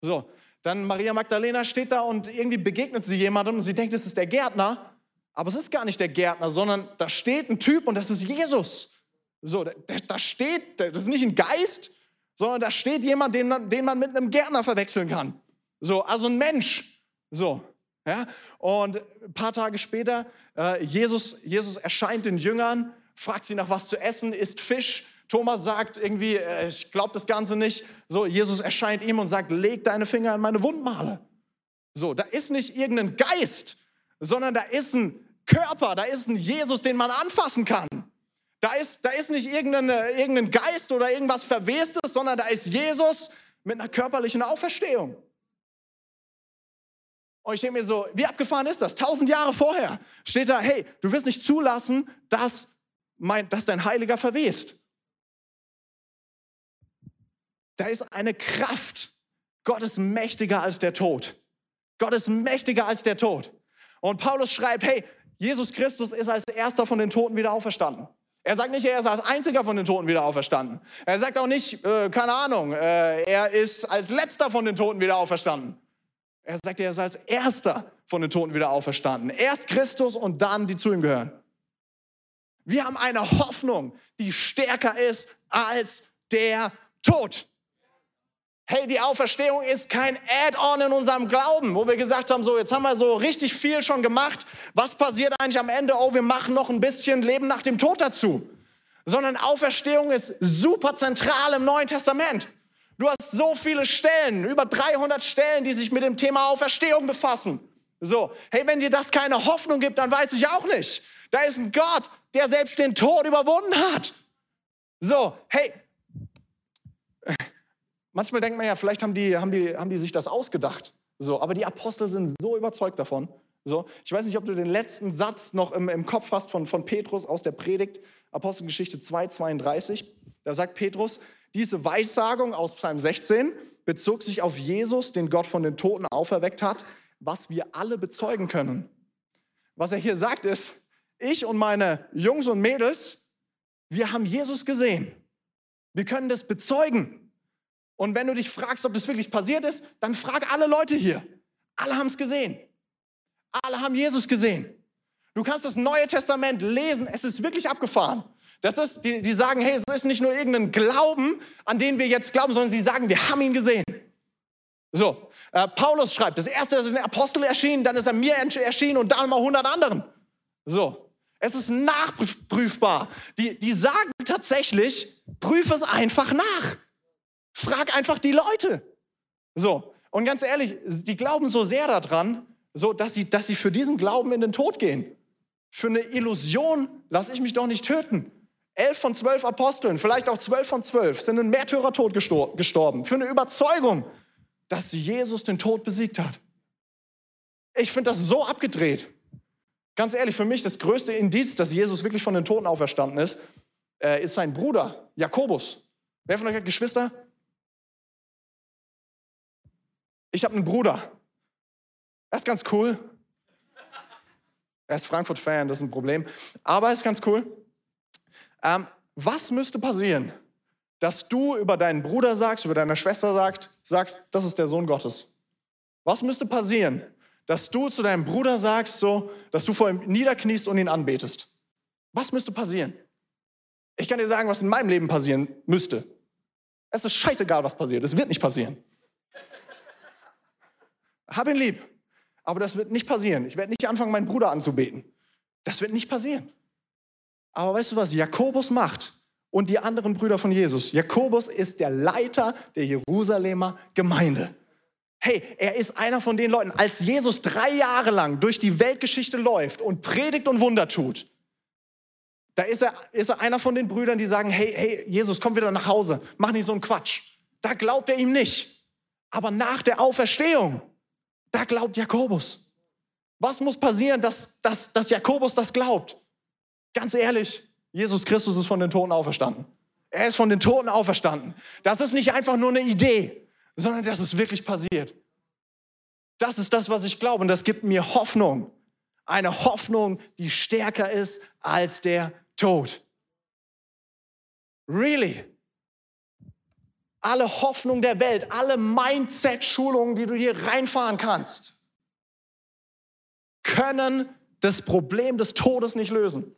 So, dann Maria Magdalena steht da und irgendwie begegnet sie jemandem und sie denkt, es ist der Gärtner. Aber es ist gar nicht der Gärtner, sondern da steht ein Typ und das ist Jesus. So, da, steht, das ist nicht ein Geist, sondern da steht jemand, den man, den man mit einem Gärtner verwechseln kann. So, also ein Mensch. So, ja. Und ein paar Tage später, äh, Jesus, Jesus erscheint den Jüngern, fragt sie nach was zu essen, isst Fisch. Thomas sagt irgendwie, äh, ich glaube das Ganze nicht. So, Jesus erscheint ihm und sagt, leg deine Finger in meine Wundmale. So, da ist nicht irgendein Geist, sondern da ist ein Körper, da ist ein Jesus, den man anfassen kann. Da ist, da ist nicht irgendein, irgendein Geist oder irgendwas Verwestes, sondern da ist Jesus mit einer körperlichen Auferstehung. Und ich denke mir so, wie abgefahren ist das? Tausend Jahre vorher steht da, hey, du wirst nicht zulassen, dass, mein, dass dein Heiliger verwest. Da ist eine Kraft. Gott ist mächtiger als der Tod. Gott ist mächtiger als der Tod. Und Paulus schreibt, hey, Jesus Christus ist als erster von den Toten wieder auferstanden. Er sagt nicht, er ist als einziger von den Toten wieder auferstanden. Er sagt auch nicht, äh, keine Ahnung, äh, er ist als letzter von den Toten wieder auferstanden. Er sagt, er ist als erster von den Toten wieder auferstanden. Erst Christus und dann die zu ihm gehören. Wir haben eine Hoffnung, die stärker ist als der Tod. Hey, die Auferstehung ist kein Add-on in unserem Glauben, wo wir gesagt haben, so jetzt haben wir so richtig viel schon gemacht. Was passiert eigentlich am Ende? Oh, wir machen noch ein bisschen Leben nach dem Tod dazu. Sondern Auferstehung ist super zentral im Neuen Testament. Du hast so viele Stellen, über 300 Stellen, die sich mit dem Thema Auferstehung befassen. So, hey, wenn dir das keine Hoffnung gibt, dann weiß ich auch nicht. Da ist ein Gott, der selbst den Tod überwunden hat. So, hey, Manchmal denkt man ja, vielleicht haben die, haben die, haben die sich das ausgedacht. So, aber die Apostel sind so überzeugt davon. So, ich weiß nicht, ob du den letzten Satz noch im, im Kopf hast von, von Petrus aus der Predigt, Apostelgeschichte 2, 32. Da sagt Petrus, diese Weissagung aus Psalm 16 bezog sich auf Jesus, den Gott von den Toten auferweckt hat, was wir alle bezeugen können. Was er hier sagt ist, ich und meine Jungs und Mädels, wir haben Jesus gesehen. Wir können das bezeugen. Und wenn du dich fragst, ob das wirklich passiert ist, dann frag alle Leute hier. Alle haben es gesehen. Alle haben Jesus gesehen. Du kannst das Neue Testament lesen, es ist wirklich abgefahren. Das ist, die, die sagen, hey, es ist nicht nur irgendein Glauben, an den wir jetzt glauben, sondern sie sagen, wir haben ihn gesehen. So, äh, Paulus schreibt, das erste ist ein Apostel erschienen, dann ist er mir erschienen und dann mal hundert anderen. So, es ist nachprüfbar. Die, die sagen tatsächlich, prüf es einfach nach. Frag einfach die Leute. So, und ganz ehrlich, die glauben so sehr daran, so, dass, sie, dass sie für diesen Glauben in den Tod gehen. Für eine Illusion lasse ich mich doch nicht töten. Elf von zwölf Aposteln, vielleicht auch zwölf von zwölf, sind in Märtyrertod gestorben. Für eine Überzeugung, dass Jesus den Tod besiegt hat. Ich finde das so abgedreht. Ganz ehrlich, für mich das größte Indiz, dass Jesus wirklich von den Toten auferstanden ist, äh, ist sein Bruder, Jakobus. Wer von euch hat Geschwister? Ich habe einen Bruder. Er ist ganz cool. Er ist Frankfurt-Fan, das ist ein Problem. Aber er ist ganz cool. Ähm, was müsste passieren, dass du über deinen Bruder sagst, über deine Schwester sagst, sagst, das ist der Sohn Gottes? Was müsste passieren, dass du zu deinem Bruder sagst, so, dass du vor ihm niederkniest und ihn anbetest? Was müsste passieren? Ich kann dir sagen, was in meinem Leben passieren müsste. Es ist scheißegal, was passiert. Es wird nicht passieren. Hab ihn lieb. Aber das wird nicht passieren. Ich werde nicht anfangen, meinen Bruder anzubeten. Das wird nicht passieren. Aber weißt du, was Jakobus macht und die anderen Brüder von Jesus? Jakobus ist der Leiter der Jerusalemer Gemeinde. Hey, er ist einer von den Leuten, als Jesus drei Jahre lang durch die Weltgeschichte läuft und predigt und Wunder tut, da ist er, ist er einer von den Brüdern, die sagen, hey, hey, Jesus, komm wieder nach Hause, mach nicht so einen Quatsch. Da glaubt er ihm nicht. Aber nach der Auferstehung, da glaubt Jakobus. Was muss passieren, dass, dass, dass Jakobus das glaubt? Ganz ehrlich, Jesus Christus ist von den Toten auferstanden. Er ist von den Toten auferstanden. Das ist nicht einfach nur eine Idee, sondern das ist wirklich passiert. Das ist das, was ich glaube und das gibt mir Hoffnung. Eine Hoffnung, die stärker ist als der Tod. Really? Alle Hoffnung der Welt, alle Mindset-Schulungen, die du hier reinfahren kannst, können das Problem des Todes nicht lösen.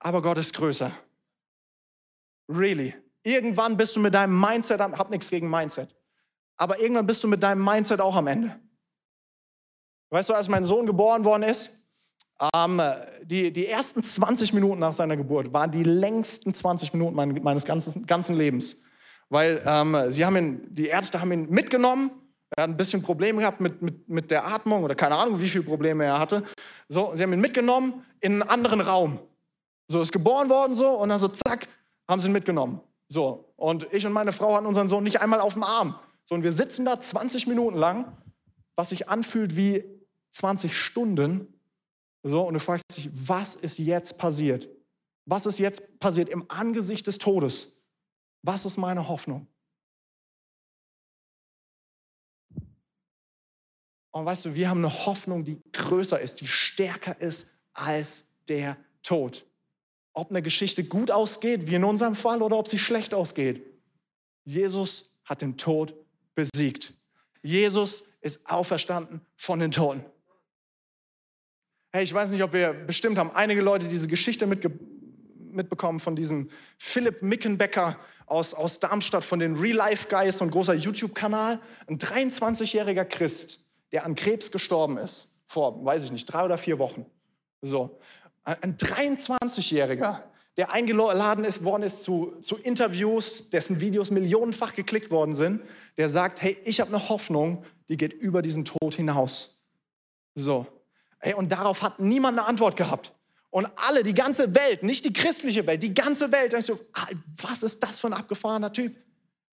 Aber Gott ist größer. Really. Irgendwann bist du mit deinem Mindset, hab nichts gegen Mindset, aber irgendwann bist du mit deinem Mindset auch am Ende. Weißt du, als mein Sohn geboren worden ist, ähm, die, die ersten 20 Minuten nach seiner Geburt waren die längsten 20 Minuten mein, meines ganzen, ganzen Lebens. Weil ähm, sie haben ihn, die Ärzte haben ihn mitgenommen. Er hat ein bisschen Probleme gehabt mit, mit, mit der Atmung oder keine Ahnung, wie viele Probleme er hatte. So, sie haben ihn mitgenommen in einen anderen Raum. So, ist geboren worden so und dann so zack, haben sie ihn mitgenommen. So, und ich und meine Frau hatten unseren Sohn nicht einmal auf dem Arm. So, und wir sitzen da 20 Minuten lang, was sich anfühlt wie 20 Stunden so, und du fragst dich, was ist jetzt passiert? Was ist jetzt passiert im Angesicht des Todes? Was ist meine Hoffnung? Und weißt du, wir haben eine Hoffnung, die größer ist, die stärker ist als der Tod. Ob eine Geschichte gut ausgeht, wie in unserem Fall, oder ob sie schlecht ausgeht. Jesus hat den Tod besiegt. Jesus ist auferstanden von den Toten. Hey, ich weiß nicht, ob wir bestimmt haben einige Leute diese Geschichte mitge mitbekommen von diesem Philipp Mickenbecker aus, aus Darmstadt, von den Real Life Guys, so ein großer YouTube-Kanal. Ein 23-jähriger Christ, der an Krebs gestorben ist, vor, weiß ich nicht, drei oder vier Wochen. So. Ein 23-jähriger, der eingeladen ist, worden ist zu, zu Interviews, dessen Videos millionenfach geklickt worden sind, der sagt, hey, ich habe eine Hoffnung, die geht über diesen Tod hinaus. So. Ey, und darauf hat niemand eine Antwort gehabt. Und alle, die ganze Welt, nicht die christliche Welt, die ganze Welt, denkst du, was ist das für ein abgefahrener Typ?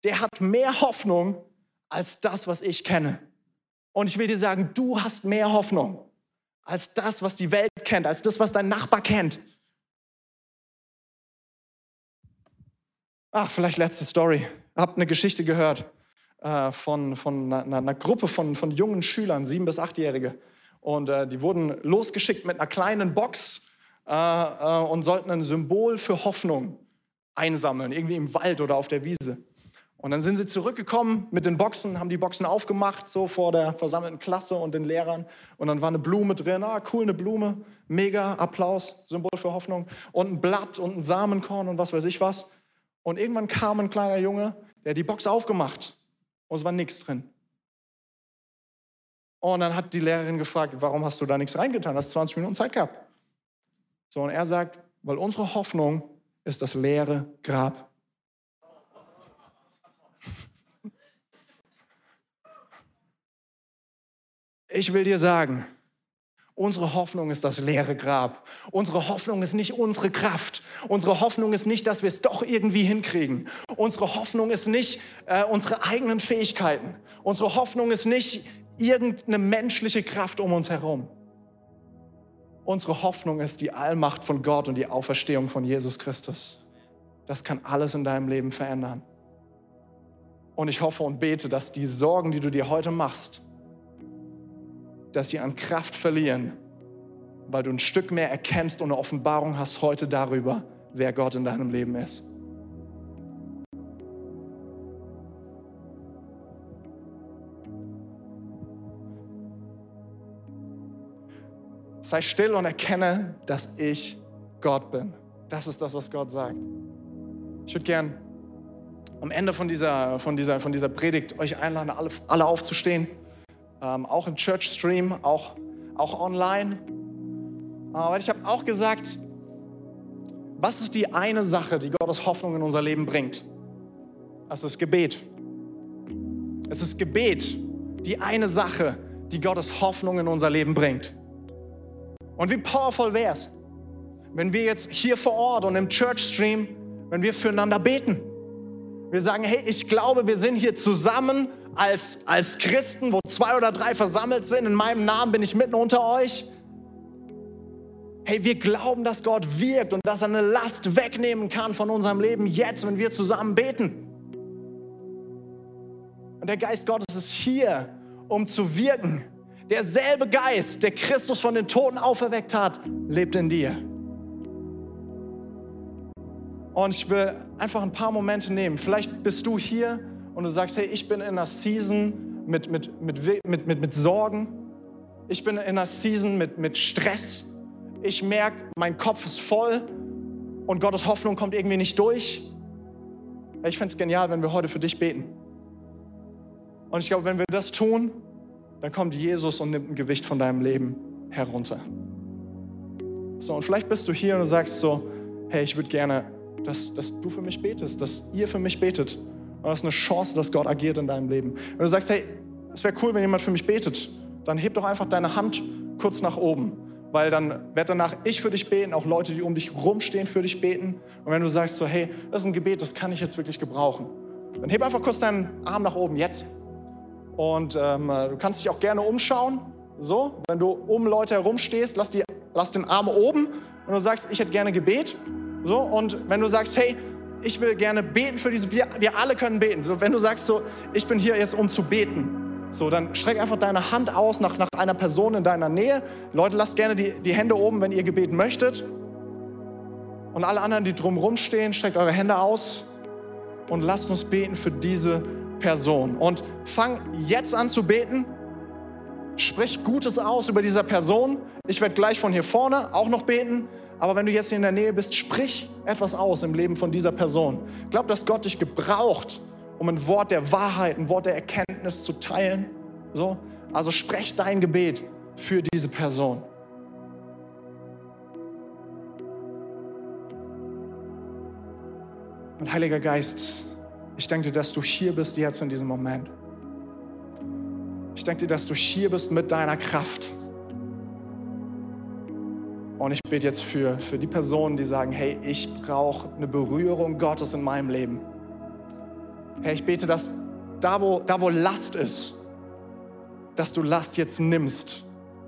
Der hat mehr Hoffnung als das, was ich kenne. Und ich will dir sagen, du hast mehr Hoffnung als das, was die Welt kennt, als das, was dein Nachbar kennt. Ach, vielleicht letzte Story. Habt eine Geschichte gehört äh, von, von einer, einer, Gruppe von, von jungen Schülern, sieben- bis achtjährige. Und äh, die wurden losgeschickt mit einer kleinen Box äh, äh, und sollten ein Symbol für Hoffnung einsammeln, irgendwie im Wald oder auf der Wiese. Und dann sind sie zurückgekommen mit den Boxen, haben die Boxen aufgemacht, so vor der versammelten Klasse und den Lehrern. Und dann war eine Blume drin, ah, cool, eine Blume, mega, Applaus, Symbol für Hoffnung. Und ein Blatt und ein Samenkorn und was weiß ich was. Und irgendwann kam ein kleiner Junge, der hat die Box aufgemacht und es war nichts drin. Und dann hat die Lehrerin gefragt, warum hast du da nichts reingetan? Hast 20 Minuten Zeit gehabt. So, und er sagt, weil unsere Hoffnung ist das leere Grab. Ich will dir sagen, unsere Hoffnung ist das leere Grab. Unsere Hoffnung ist nicht unsere Kraft. Unsere Hoffnung ist nicht, dass wir es doch irgendwie hinkriegen. Unsere Hoffnung ist nicht äh, unsere eigenen Fähigkeiten. Unsere Hoffnung ist nicht irgendeine menschliche Kraft um uns herum. Unsere Hoffnung ist die Allmacht von Gott und die Auferstehung von Jesus Christus. Das kann alles in deinem Leben verändern. Und ich hoffe und bete, dass die Sorgen, die du dir heute machst, dass sie an Kraft verlieren, weil du ein Stück mehr erkennst und eine Offenbarung hast heute darüber, wer Gott in deinem Leben ist. Sei still und erkenne, dass ich Gott bin. Das ist das, was Gott sagt. Ich würde gern am Ende von dieser, von dieser, von dieser Predigt euch einladen, alle, alle aufzustehen. Ähm, auch im Church Stream, auch, auch online. Aber ich habe auch gesagt, was ist die eine Sache, die Gottes Hoffnung in unser Leben bringt? Das ist Gebet. Es ist Gebet, die eine Sache, die Gottes Hoffnung in unser Leben bringt. Und wie powerful wäre es, wenn wir jetzt hier vor Ort und im Church Stream, wenn wir füreinander beten. Wir sagen, hey, ich glaube, wir sind hier zusammen als, als Christen, wo zwei oder drei versammelt sind. In meinem Namen bin ich mitten unter euch. Hey, wir glauben, dass Gott wirkt und dass er eine Last wegnehmen kann von unserem Leben jetzt, wenn wir zusammen beten. Und der Geist Gottes ist hier, um zu wirken. Derselbe Geist, der Christus von den Toten auferweckt hat, lebt in dir. Und ich will einfach ein paar Momente nehmen. Vielleicht bist du hier und du sagst, hey, ich bin in einer Season mit, mit, mit, mit, mit, mit Sorgen. Ich bin in einer Season mit, mit Stress. Ich merke, mein Kopf ist voll und Gottes Hoffnung kommt irgendwie nicht durch. Ich fände es genial, wenn wir heute für dich beten. Und ich glaube, wenn wir das tun, dann kommt Jesus und nimmt ein Gewicht von deinem Leben herunter. So, und vielleicht bist du hier und du sagst so, hey, ich würde gerne dass, dass du für mich betest, dass ihr für mich betet. Und das ist eine Chance, dass Gott agiert in deinem Leben. Wenn du sagst, hey, es wäre cool, wenn jemand für mich betet, dann heb doch einfach deine Hand kurz nach oben. Weil dann werde danach ich für dich beten, auch Leute, die um dich rumstehen, für dich beten. Und wenn du sagst so, hey, das ist ein Gebet, das kann ich jetzt wirklich gebrauchen, dann heb einfach kurz deinen Arm nach oben, jetzt. Und ähm, du kannst dich auch gerne umschauen. So, wenn du um Leute herum stehst, lass, die, lass den Arm oben und du sagst, ich hätte gerne Gebet. So, und wenn du sagst, hey, ich will gerne beten für diese, wir, wir alle können beten. So, wenn du sagst so, ich bin hier jetzt, um zu beten, so, dann streck einfach deine Hand aus nach, nach einer Person in deiner Nähe. Leute, lasst gerne die, die Hände oben, wenn ihr Gebet möchtet. Und alle anderen, die drumherum stehen, streckt eure Hände aus und lasst uns beten für diese Person. Und fang jetzt an zu beten. Sprich Gutes aus über diese Person. Ich werde gleich von hier vorne auch noch beten. Aber wenn du jetzt in der Nähe bist, sprich etwas aus im Leben von dieser Person. Glaub, dass Gott dich gebraucht, um ein Wort der Wahrheit, ein Wort der Erkenntnis zu teilen. So, also sprech dein Gebet für diese Person. Und Heiliger Geist, ich danke dir, dass du hier bist jetzt in diesem Moment. Ich danke dir, dass du hier bist mit deiner Kraft. Und ich bete jetzt für, für die Personen, die sagen, hey, ich brauche eine Berührung Gottes in meinem Leben. Hey, ich bete, dass da wo, da, wo Last ist, dass du Last jetzt nimmst.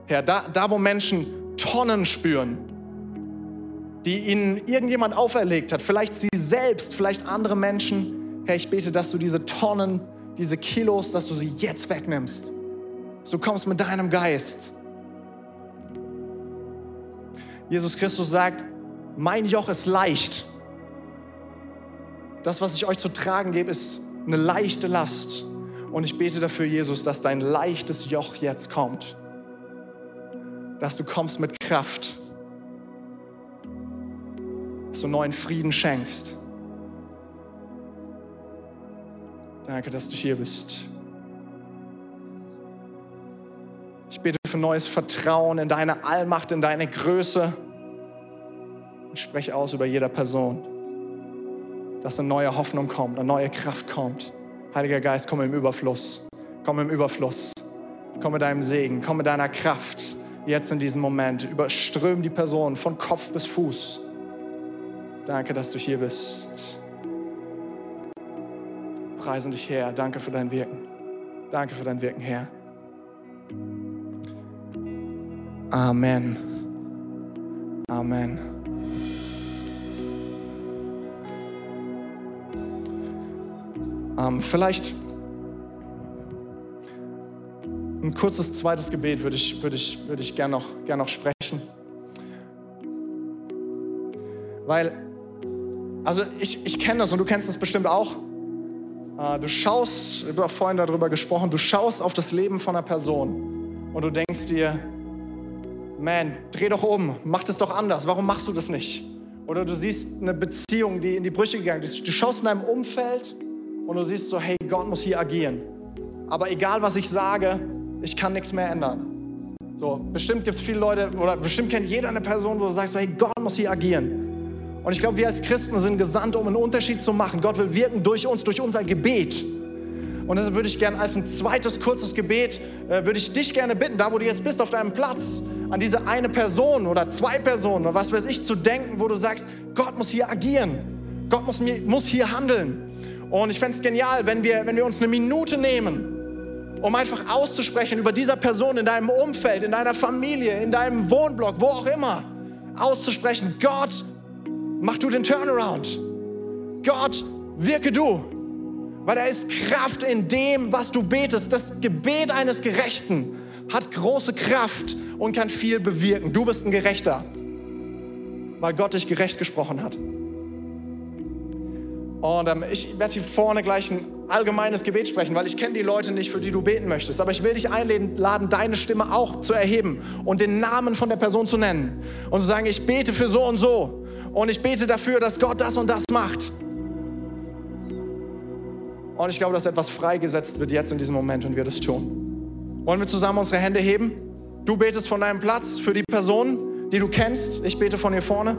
Herr, da, da, wo Menschen Tonnen spüren, die ihnen irgendjemand auferlegt hat, vielleicht sie selbst, vielleicht andere Menschen. Herr, ich bete, dass du diese Tonnen, diese Kilos, dass du sie jetzt wegnimmst. Du kommst mit deinem Geist Jesus Christus sagt, mein Joch ist leicht. Das, was ich euch zu tragen gebe, ist eine leichte Last. Und ich bete dafür, Jesus, dass dein leichtes Joch jetzt kommt. Dass du kommst mit Kraft. Dass du neuen Frieden schenkst. Danke, dass du hier bist. Ich bete für neues Vertrauen in deine Allmacht, in deine Größe. Ich spreche aus über jeder Person, dass eine neue Hoffnung kommt, eine neue Kraft kommt. Heiliger Geist, komm im Überfluss. Komm im Überfluss. Komm mit deinem Segen, komm mit deiner Kraft. Jetzt in diesem Moment. Überström die Person von Kopf bis Fuß. Danke, dass du hier bist. Preisen dich, Herr. Danke für dein Wirken. Danke für dein Wirken, Herr. Amen. Amen. Ähm, vielleicht ein kurzes zweites Gebet würde ich, würde ich, würde ich gerne noch, gern noch sprechen. Weil, also ich, ich kenne das und du kennst das bestimmt auch. Äh, du schaust, du hast vorhin darüber gesprochen, du schaust auf das Leben von einer Person und du denkst dir, man, dreh doch um, mach das doch anders, warum machst du das nicht? Oder du siehst eine Beziehung, die in die Brüche gegangen ist. Du schaust in deinem Umfeld und du siehst so, hey, Gott muss hier agieren. Aber egal, was ich sage, ich kann nichts mehr ändern. So, bestimmt gibt es viele Leute, oder bestimmt kennt jeder eine Person, wo du sagst, so, hey, Gott muss hier agieren. Und ich glaube, wir als Christen sind gesandt, um einen Unterschied zu machen. Gott will wirken durch uns, durch unser Gebet. Und deshalb würde ich gerne als ein zweites kurzes Gebet, äh, würde ich dich gerne bitten, da wo du jetzt bist auf deinem Platz, an diese eine Person oder zwei Personen oder was weiß ich zu denken, wo du sagst, Gott muss hier agieren. Gott muss, muss hier handeln. Und ich fände es genial, wenn wir, wenn wir uns eine Minute nehmen, um einfach auszusprechen über dieser Person in deinem Umfeld, in deiner Familie, in deinem Wohnblock, wo auch immer, auszusprechen, Gott, mach du den Turnaround. Gott, wirke du. Weil da ist Kraft in dem, was du betest. Das Gebet eines Gerechten hat große Kraft und kann viel bewirken. Du bist ein Gerechter, weil Gott dich gerecht gesprochen hat. Und ähm, ich werde hier vorne gleich ein allgemeines Gebet sprechen, weil ich kenne die Leute nicht, für die du beten möchtest. Aber ich will dich einladen, deine Stimme auch zu erheben und den Namen von der Person zu nennen. Und zu sagen, ich bete für so und so. Und ich bete dafür, dass Gott das und das macht. Und ich glaube, dass etwas freigesetzt wird jetzt in diesem Moment, wenn wir das tun. Wollen wir zusammen unsere Hände heben? Du betest von deinem Platz für die Person, die du kennst. Ich bete von hier vorne.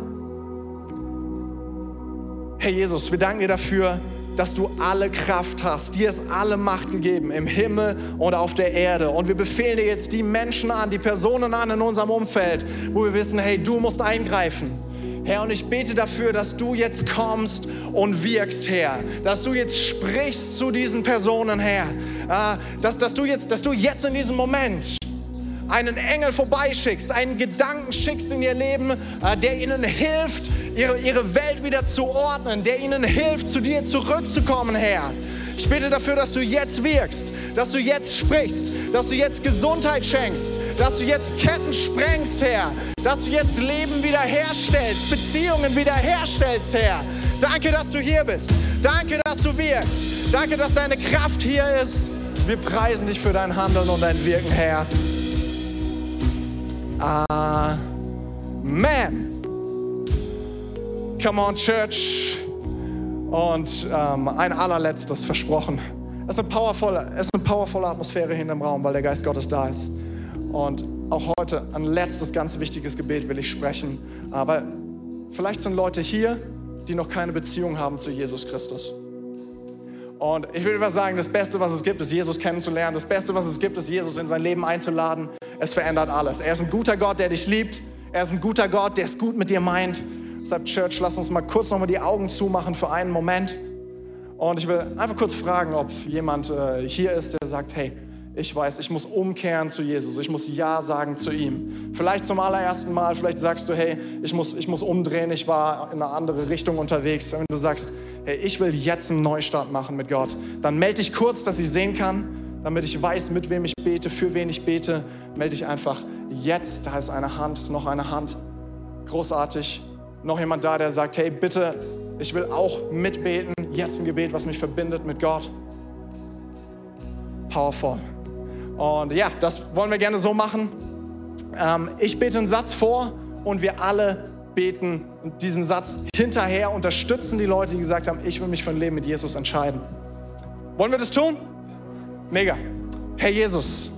Herr Jesus, wir danken dir dafür, dass du alle Kraft hast. Dir ist alle Macht gegeben im Himmel und auf der Erde. Und wir befehlen dir jetzt die Menschen an, die Personen an in unserem Umfeld, wo wir wissen, hey, du musst eingreifen. Herr, und ich bete dafür, dass du jetzt kommst und wirkst, Herr. Dass du jetzt sprichst zu diesen Personen, Herr. Äh, dass, dass, du jetzt, dass du jetzt in diesem Moment einen Engel vorbeischickst, einen Gedanken schickst in ihr Leben, äh, der ihnen hilft, ihre, ihre Welt wieder zu ordnen, der ihnen hilft, zu dir zurückzukommen, Herr. Ich bitte dafür, dass du jetzt wirkst, dass du jetzt sprichst, dass du jetzt Gesundheit schenkst, dass du jetzt Ketten sprengst, Herr, dass du jetzt Leben wiederherstellst, Beziehungen wiederherstellst, Herr. Danke, dass du hier bist. Danke, dass du wirkst. Danke, dass deine Kraft hier ist. Wir preisen dich für dein Handeln und dein Wirken, Herr. Amen. Come on, Church. Und ähm, ein allerletztes versprochen. Es ist, eine powervolle, es ist eine powervolle Atmosphäre hier im Raum, weil der Geist Gottes da ist. Und auch heute ein letztes ganz wichtiges Gebet will ich sprechen. Aber vielleicht sind Leute hier, die noch keine Beziehung haben zu Jesus Christus. Und ich immer sagen, das Beste, was es gibt, ist Jesus kennenzulernen. Das Beste, was es gibt, ist Jesus in sein Leben einzuladen. Es verändert alles. Er ist ein guter Gott, der dich liebt. Er ist ein guter Gott, der es gut mit dir meint. Deshalb, Church, lass uns mal kurz nochmal die Augen zumachen für einen Moment. Und ich will einfach kurz fragen, ob jemand äh, hier ist, der sagt, hey, ich weiß, ich muss umkehren zu Jesus, ich muss Ja sagen zu ihm. Vielleicht zum allerersten Mal, vielleicht sagst du, hey, ich muss, ich muss umdrehen, ich war in eine andere Richtung unterwegs. Wenn du sagst, hey, ich will jetzt einen Neustart machen mit Gott, dann melde dich kurz, dass ich sehen kann, damit ich weiß, mit wem ich bete, für wen ich bete, melde dich einfach jetzt. Da ist eine Hand, ist noch eine Hand. Großartig noch jemand da, der sagt, hey, bitte, ich will auch mitbeten, jetzt ein Gebet, was mich verbindet mit Gott. Powerful. Und ja, das wollen wir gerne so machen. Ähm, ich bete einen Satz vor und wir alle beten diesen Satz hinterher, unterstützen die Leute, die gesagt haben, ich will mich für ein Leben mit Jesus entscheiden. Wollen wir das tun? Mega. Herr Jesus,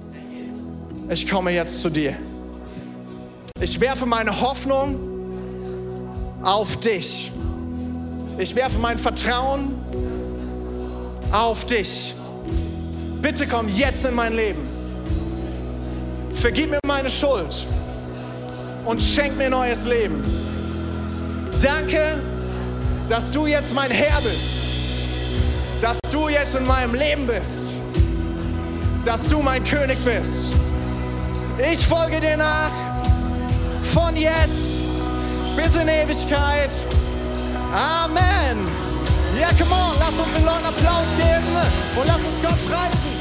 ich komme jetzt zu dir. Ich werfe meine Hoffnung auf dich. Ich werfe mein Vertrauen auf dich. Bitte komm jetzt in mein Leben. Vergib mir meine Schuld und schenk mir neues Leben. Danke, dass du jetzt mein Herr bist. Dass du jetzt in meinem Leben bist. Dass du mein König bist. Ich folge dir nach von jetzt bis in Ewigkeit. Amen. Ja, come on, lass uns den Leuten Applaus geben und lass uns Gott preisen.